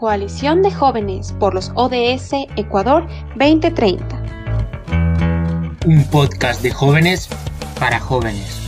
Coalición de Jóvenes por los ODS Ecuador 2030. Un podcast de jóvenes para jóvenes.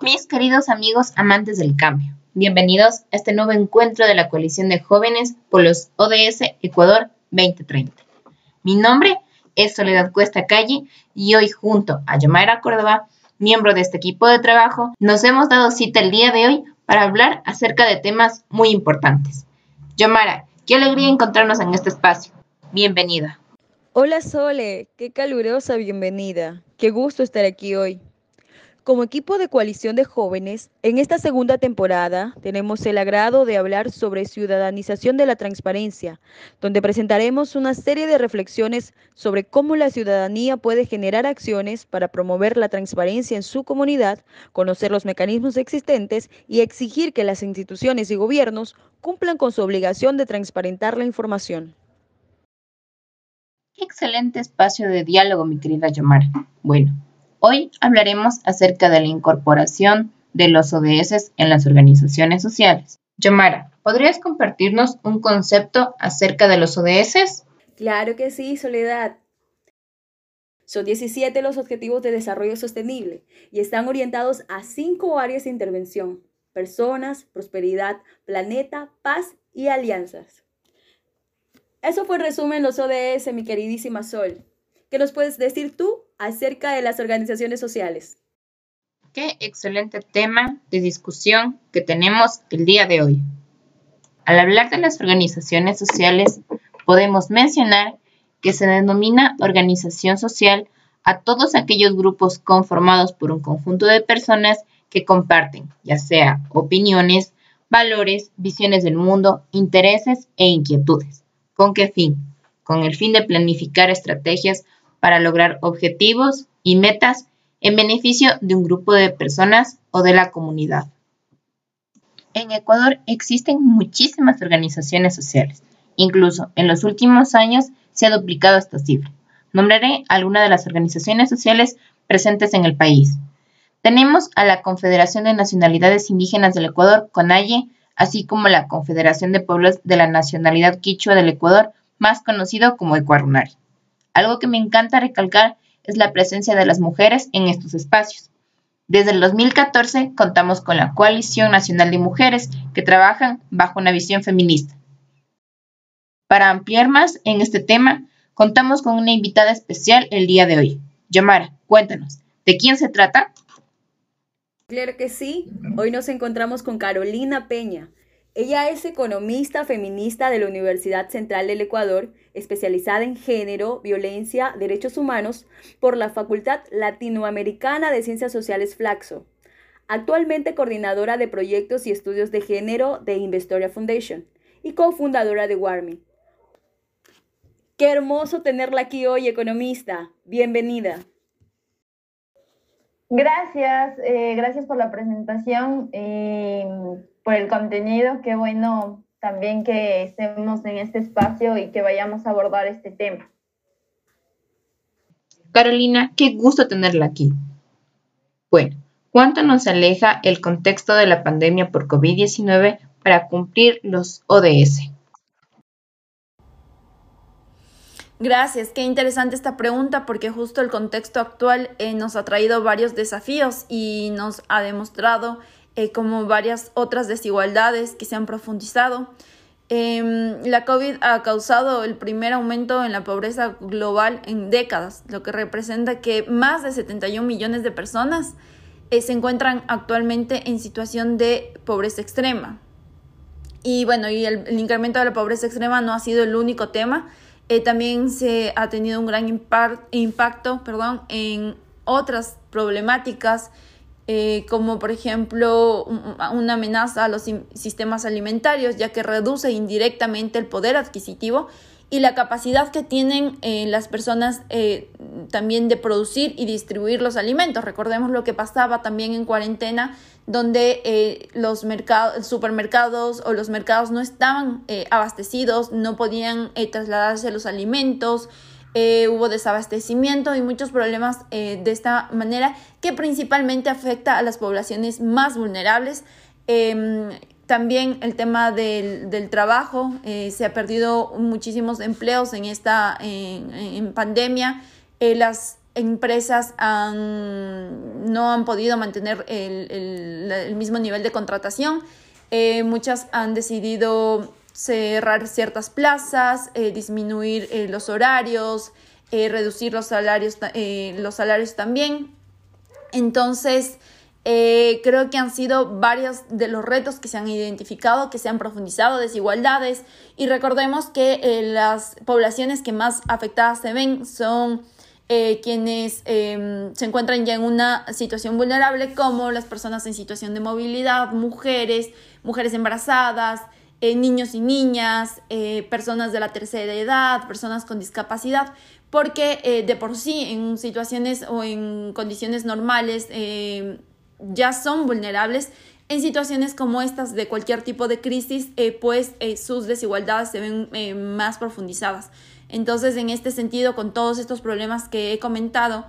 Mis queridos amigos amantes del cambio, bienvenidos a este nuevo encuentro de la Coalición de Jóvenes por los ODS Ecuador 2030. Mi nombre es Soledad Cuesta Calle y hoy junto a Yomara Córdoba, miembro de este equipo de trabajo, nos hemos dado cita el día de hoy para hablar acerca de temas muy importantes. Yomara, qué alegría encontrarnos en este espacio. Bienvenida. Hola Sole, qué calurosa bienvenida. Qué gusto estar aquí hoy. Como equipo de coalición de jóvenes, en esta segunda temporada tenemos el agrado de hablar sobre ciudadanización de la transparencia, donde presentaremos una serie de reflexiones sobre cómo la ciudadanía puede generar acciones para promover la transparencia en su comunidad, conocer los mecanismos existentes y exigir que las instituciones y gobiernos cumplan con su obligación de transparentar la información. Excelente espacio de diálogo, mi querida Yomara. Bueno, Hoy hablaremos acerca de la incorporación de los ODS en las organizaciones sociales. Yomara, ¿podrías compartirnos un concepto acerca de los ODS? Claro que sí, Soledad. Son 17 los Objetivos de Desarrollo Sostenible y están orientados a cinco áreas de intervención. Personas, prosperidad, planeta, paz y alianzas. Eso fue en resumen los ODS, mi queridísima Sol. ¿Qué nos puedes decir tú acerca de las organizaciones sociales? Qué excelente tema de discusión que tenemos el día de hoy. Al hablar de las organizaciones sociales, podemos mencionar que se denomina organización social a todos aquellos grupos conformados por un conjunto de personas que comparten, ya sea opiniones, valores, visiones del mundo, intereses e inquietudes. ¿Con qué fin? Con el fin de planificar estrategias para lograr objetivos y metas en beneficio de un grupo de personas o de la comunidad. En Ecuador existen muchísimas organizaciones sociales. Incluso en los últimos años se ha duplicado esta cifra. Nombraré algunas de las organizaciones sociales presentes en el país. Tenemos a la Confederación de Nacionalidades Indígenas del Ecuador, CONAIE, así como la Confederación de Pueblos de la Nacionalidad Quichua del Ecuador, más conocido como Ecuarunari. Algo que me encanta recalcar es la presencia de las mujeres en estos espacios. Desde el 2014 contamos con la Coalición Nacional de Mujeres que trabajan bajo una visión feminista. Para ampliar más en este tema, contamos con una invitada especial el día de hoy. Yomara, cuéntanos, ¿de quién se trata? Claro que sí. Hoy nos encontramos con Carolina Peña. Ella es economista feminista de la Universidad Central del Ecuador, especializada en género, violencia, derechos humanos por la Facultad Latinoamericana de Ciencias Sociales Flaxo. Actualmente coordinadora de proyectos y estudios de género de Investoria Foundation y cofundadora de Warming. Qué hermoso tenerla aquí hoy, economista. Bienvenida. Gracias, eh, gracias por la presentación. Eh, por el contenido. Qué bueno también que estemos en este espacio y que vayamos a abordar este tema. Carolina, qué gusto tenerla aquí. Bueno, ¿cuánto nos aleja el contexto de la pandemia por COVID-19 para cumplir los ODS? Gracias, qué interesante esta pregunta porque justo el contexto actual eh, nos ha traído varios desafíos y nos ha demostrado eh, como varias otras desigualdades que se han profundizado. Em, la COVID ha causado el primer aumento en la pobreza global en décadas, lo que representa que más de 71 millones de personas eh, se encuentran actualmente en situación de pobreza extrema. Y bueno, y el, incremento de la pobreza extrema no ha sido el único tema. Eh, también se ha tenido un gran impacto perdón, en otras problemáticas eh, como por ejemplo una amenaza a los sistemas alimentarios, ya que reduce indirectamente el poder adquisitivo y la capacidad que tienen eh, las personas eh, también de producir y distribuir los alimentos. Recordemos lo que pasaba también en cuarentena, donde los mercados, supermercados o los mercados no estaban abastecidos, no podían trasladarse los alimentos, eh, hubo desabastecimiento y muchos problemas eh, de esta manera que principalmente afecta a las poblaciones más vulnerables. Em, también el tema del, trabajo, eh, se ha perdido muchísimos empleos en esta en, pandemia. las empresas no han podido mantener el, mismo nivel de contratación. muchas han decidido cerrar ciertas plazas, eh, disminuir eh, los horarios, eh, reducir los salarios, los salarios también. Entonces, creo que han sido varios de los retos que se han identificado, que se han profundizado, desigualdades. Y recordemos que las poblaciones que más afectadas se ven son quienes em, se encuentran ya en una situación vulnerable, como las personas en situación de movilidad, mujeres, mujeres embarazadas, eh, niños y niñas, eh, personas de la tercera edad, personas con discapacidad, porque eh, de por sí en situaciones o en condiciones normales ya son vulnerables. En situaciones como estas de cualquier tipo de crisis, pues sus desigualdades se ven más profundizadas. Entonces, en este sentido, con todos estos problemas que he comentado,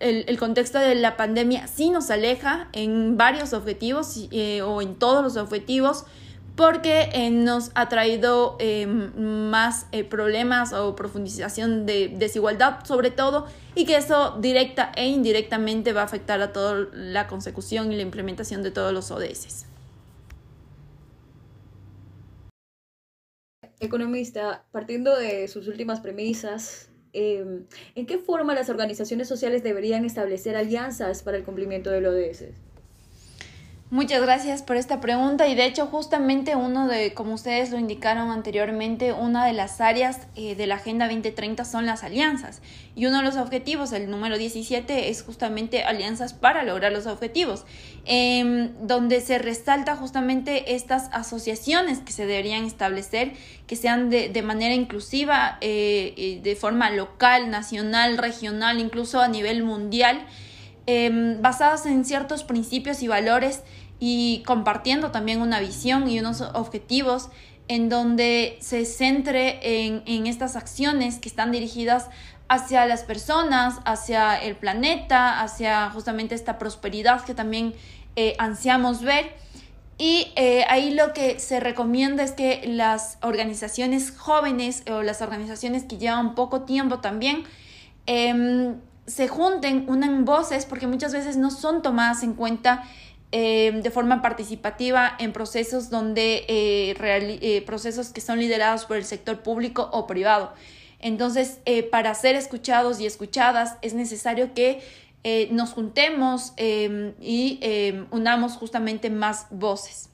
em, el, contexto de la pandemia sí nos aleja en varios objetivos eh, o en todos los objetivos porque eh, nos ha traído eh, más problemas o profundización de desigualdad sobre todo y que eso directa e indirectamente va a afectar a toda la consecución y la implementación de todos los ODS. Economista, partiendo de sus últimas premisas, Em, ¿en qué forma las organizaciones sociales deberían establecer alianzas para el cumplimiento del ODS? Muchas gracias por esta pregunta y de hecho justamente uno de, como ustedes lo indicaron anteriormente, una de las áreas eh, de la Agenda 2030 son las alianzas y uno de los objetivos, el número 17, es justamente alianzas para lograr los objetivos, em, donde se resalta justamente estas asociaciones que se deberían establecer, que sean de, manera inclusiva, eh, de forma local, nacional, regional, incluso a nivel mundial. Em, basadas en ciertos principios y valores y compartiendo también una visión y unos objetivos en donde se centre en, estas acciones que están dirigidas hacia las personas, hacia el planeta, hacia justamente esta prosperidad que también eh, ansiamos ver. Y eh, ahí lo que se recomienda es que las organizaciones jóvenes o las organizaciones que llevan poco tiempo también em, se junten, unan voces, porque muchas veces no son tomadas en cuenta Em, de forma participativa en procesos donde eh, eh, procesos que son liderados por el sector público o privado. Entonces, eh, para ser escuchados y escuchadas es necesario que nos juntemos em, y em, unamos justamente más voces.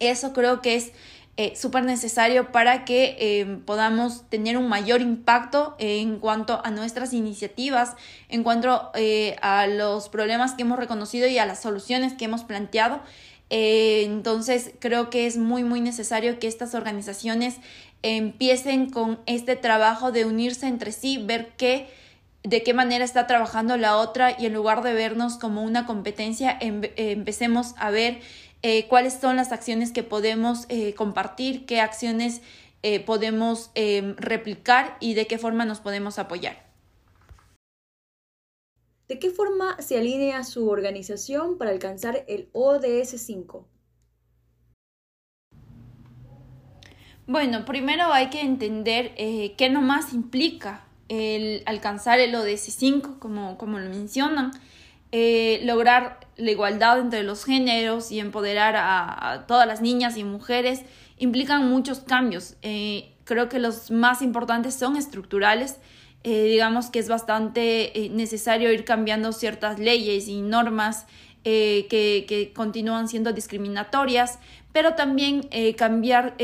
Eso creo que es eh, súper necesario para que eh, podamos tener un mayor impacto en cuanto a nuestras iniciativas, en cuanto eh, a los problemas que hemos reconocido y a las soluciones que hemos planteado. entonces creo que es muy muy necesario que estas organizaciones empiecen con este trabajo de unirse entre sí, ver qué de qué manera está trabajando la otra y en lugar de vernos como una competencia, empecemos a ver eh, cuáles son las acciones que podemos eh, compartir, qué acciones eh, podemos replicar y de qué forma nos podemos apoyar. ¿De qué forma se alinea su organización para alcanzar el ODS 5? Bueno, primero hay que entender qué nomás implica el alcanzar el ODS 5, como, como lo mencionan. Eh, lograr la igualdad entre los géneros y empoderar a, todas las niñas y mujeres implican muchos cambios. Eh, creo que los más importantes son estructurales. Eh, digamos que es bastante necesario ir cambiando ciertas leyes y normas que, que, continúan siendo discriminatorias, pero también cambiar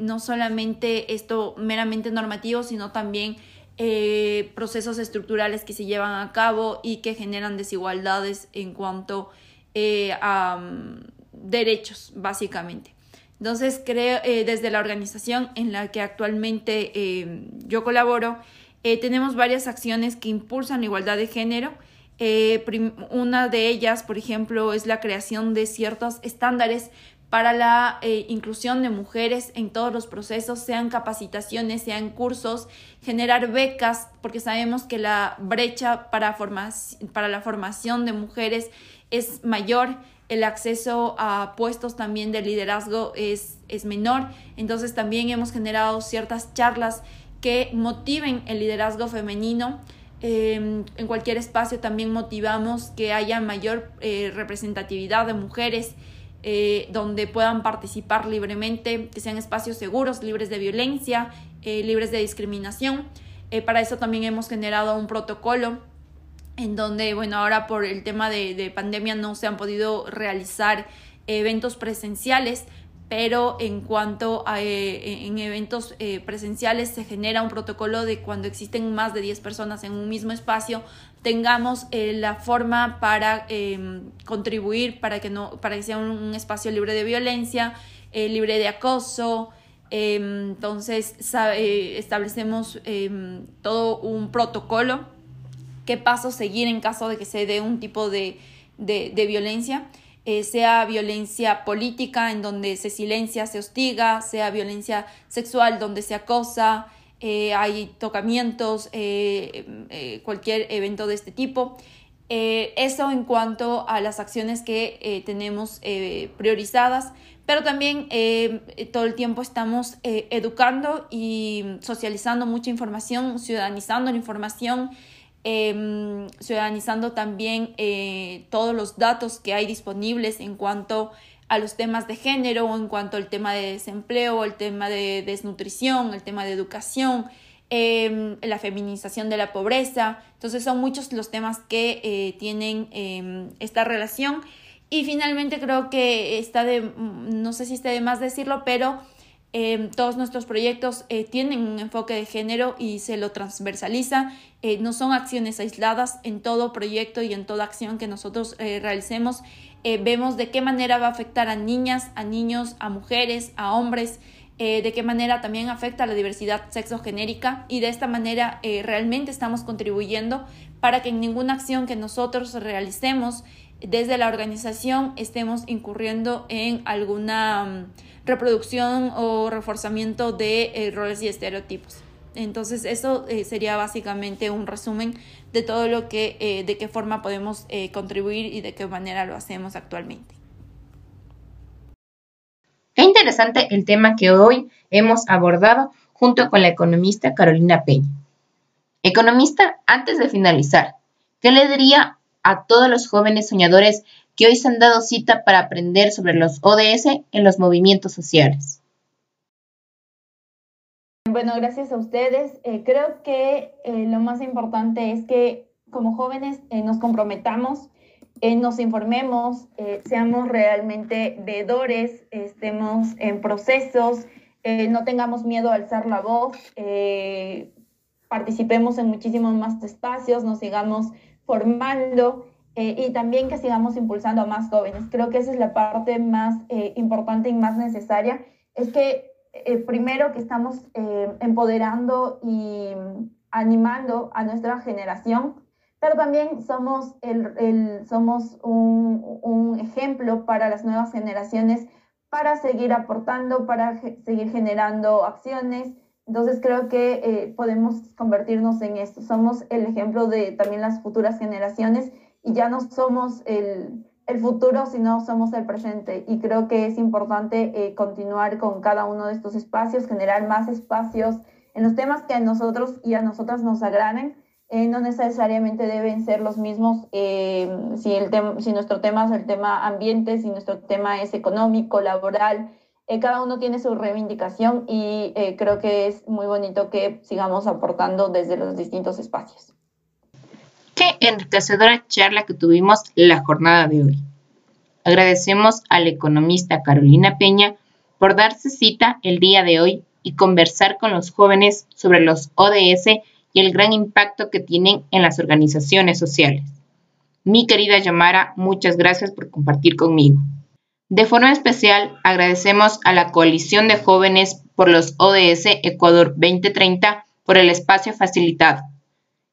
no solamente esto meramente normativo, sino también eh, procesos estructurales que se llevan a cabo y que generan desigualdades en cuanto eh, a mm, derechos, básicamente. Entonces, eh, desde la organización en la que actualmente yo colaboro, tenemos varias acciones que impulsan la igualdad de género. una de ellas, por ejemplo, es la creación de ciertos estándares para la eh, inclusión de mujeres en todos los procesos, sean capacitaciones, sean cursos, generar becas, porque sabemos que la brecha para, para la formación de mujeres es mayor, el acceso a puestos también de liderazgo es, es menor, entonces también hemos generado ciertas charlas que motiven el liderazgo femenino. Em, en cualquier espacio también motivamos que haya mayor eh, representatividad de mujeres eh, donde puedan participar libremente, que sean espacios seguros, libres de violencia, eh, libres de discriminación. Eh, para eso también hemos generado un protocolo en donde, bueno, ahora por el tema de, de pandemia no se han podido realizar eventos presenciales, pero en cuanto a en eventos presenciales se genera un protocolo de cuando existen más de 10 personas en un mismo espacio tengamos eh, la forma para em, contribuir para que, no, para que sea un, espacio libre de violencia, eh, libre de acoso. Em, entonces eh, establecemos em, todo un protocolo, qué pasos seguir en caso de que se dé un tipo de, de violencia. Sea violencia política en donde se silencia, se hostiga, sea violencia sexual donde se acosa, eh, hay tocamientos, eh, eh, cualquier evento de este tipo. eso en cuanto a las acciones que tenemos priorizadas, pero también todo el tiempo estamos educando y socializando mucha información, ciudadanizando la información, em, ciudadanizando también todos los datos que hay disponibles en cuanto a los temas de género en cuanto al tema de desempleo, el tema de desnutrición, el tema de educación, em, la feminización de la pobreza. Entonces son muchos los temas que eh, tienen em, esta relación. Y finalmente creo que está de, no sé si está de más decirlo, pero em, todos nuestros proyectos eh, tienen un enfoque de género y se lo transversaliza. Eh, no son acciones aisladas en todo proyecto y en toda acción que nosotros realicemos. Eh, vemos de qué manera va a afectar a niñas, a niños, a mujeres, a hombres, eh, de qué manera también afecta a la diversidad sexogenérica. Y de esta manera eh, realmente estamos contribuyendo para que en ninguna acción que nosotros realicemos desde la organización estemos incurriendo en alguna mm, reproducción o reforzamiento de roles y estereotipos. Entonces eso eh, sería básicamente un resumen de todo lo que, eh, de qué forma podemos eh, contribuir y de qué manera lo hacemos actualmente. Qué interesante el tema que hoy hemos abordado junto con la economista Carolina Peña. Economista, antes de finalizar, ¿qué le diría a todos los jóvenes soñadores que hoy se han dado cita para aprender sobre los ODS en los movimientos sociales? Bueno, gracias a ustedes. Eh, creo que eh, lo más importante es que como jóvenes eh, nos comprometamos, nos informemos, seamos realmente veedores, estemos en procesos, no tengamos miedo a alzar la voz, participemos en muchísimos más espacios, nos sigamos formando y también que sigamos impulsando a más jóvenes. Creo que esa es la parte más importante y más necesaria, es que eh, primero que estamos eh, empoderando y animando a nuestra generación, pero también somos, el, somos un, un, ejemplo para las nuevas generaciones para seguir aportando, para seguir generando acciones. Entonces creo que eh, podemos convertirnos en esto. Somos el ejemplo de también las futuras generaciones y ya no somos el, el futuro si no somos el presente. Y creo que es importante eh, continuar con cada uno de estos espacios, generar más espacios en los temas que a nosotros y a nosotras nos agraden. Eh, no necesariamente deben ser los mismos eh, si, el si nuestro tema es el tema ambiente, si nuestro tema es económico, laboral. Cada uno tiene su reivindicación y creo que es muy bonito que sigamos aportando desde los distintos espacios. Qué enriquecedora charla que tuvimos la jornada de hoy. Agradecemos a la economista Carolina Peña por darse cita el día de hoy y conversar con los jóvenes sobre los ODS y el gran impacto que tienen en las organizaciones sociales. Mi querida Yamara, muchas gracias por compartir conmigo. De forma especial, agradecemos a la Coalición de Jóvenes por los ODS Ecuador 2030 por el espacio facilitado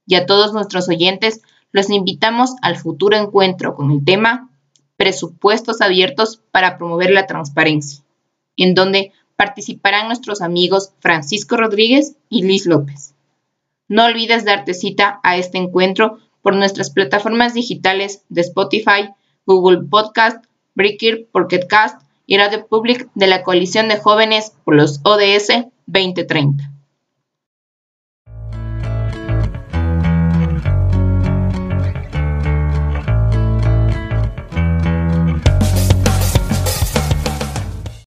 y a todos nuestros oyentes los invitamos al futuro encuentro con el tema Presupuestos Abiertos para Promover la Transparencia, en donde participarán nuestros amigos Francisco Rodríguez y Liz López. No olvides darte cita a este encuentro por nuestras plataformas digitales de Spotify, Google Podcast, Breaker, Pocketcast y Radio Public de la Coalición de Jóvenes por los ODS 2030.